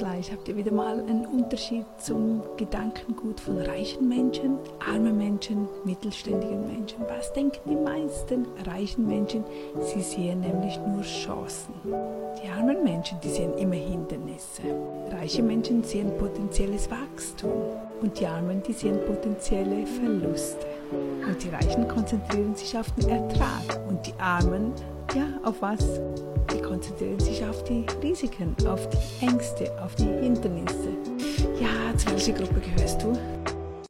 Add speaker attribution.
Speaker 1: Vielleicht habt ihr wieder mal einen Unterschied zum Gedankengut von reichen Menschen, armen Menschen, mittelständigen Menschen. Was denken die meisten reichen Menschen? Sie sehen nämlich nur Chancen. Die armen Menschen, die sehen immer Hindernisse. Reiche Menschen sehen potenzielles Wachstum und die Armen, die sehen potenzielle Verluste. Und die Reichen konzentrieren sich auf den Ertrag und die Armen, ja, auf was? Die konzentrieren sich auf die Risiken, auf die Ängste, auf die Hindernisse. Ja, zu welcher Gruppe gehörst du?